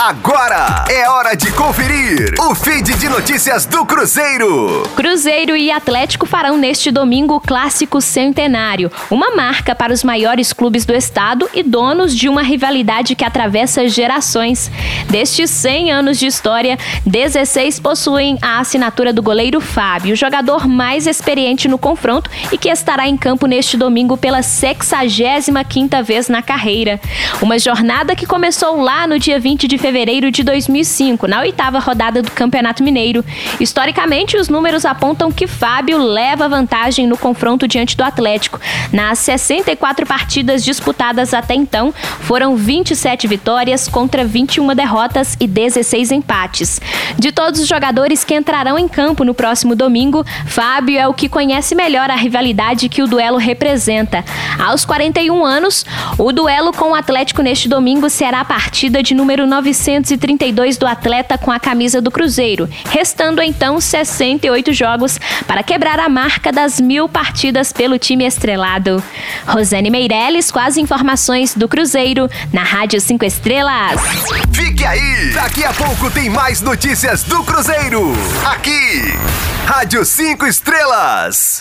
Agora é hora de conferir o feed de notícias do Cruzeiro. Cruzeiro e Atlético farão neste domingo o Clássico Centenário, uma marca para os maiores clubes do estado e donos de uma rivalidade que atravessa gerações. Destes 100 anos de história, 16 possuem a assinatura do goleiro Fábio, o jogador mais experiente no confronto e que estará em campo neste domingo pela 65ª vez na carreira. Uma jornada que começou lá no dia 20 de fevereiro de 2005, na oitava rodada do Campeonato Mineiro. Historicamente, os números apontam que Fábio leva vantagem no confronto diante do Atlético. Nas 64 partidas disputadas até então, foram 27 vitórias contra 21 derrotas e 16 empates. De todos os jogadores que entrarão em campo no próximo domingo, Fábio é o que conhece melhor a rivalidade que o duelo representa. Aos 41 anos, o duelo com o Atlético neste domingo será a partida de número 932 do atleta com a camisa do Cruzeiro, restando então 68 jogos para quebrar a marca das mil partidas pelo time estrelado. Rosane Meirelles com as informações do Cruzeiro na Rádio 5 Estrelas. Fique aí! Daqui a pouco tem mais notícias do Cruzeiro. Aqui, Rádio 5 Estrelas.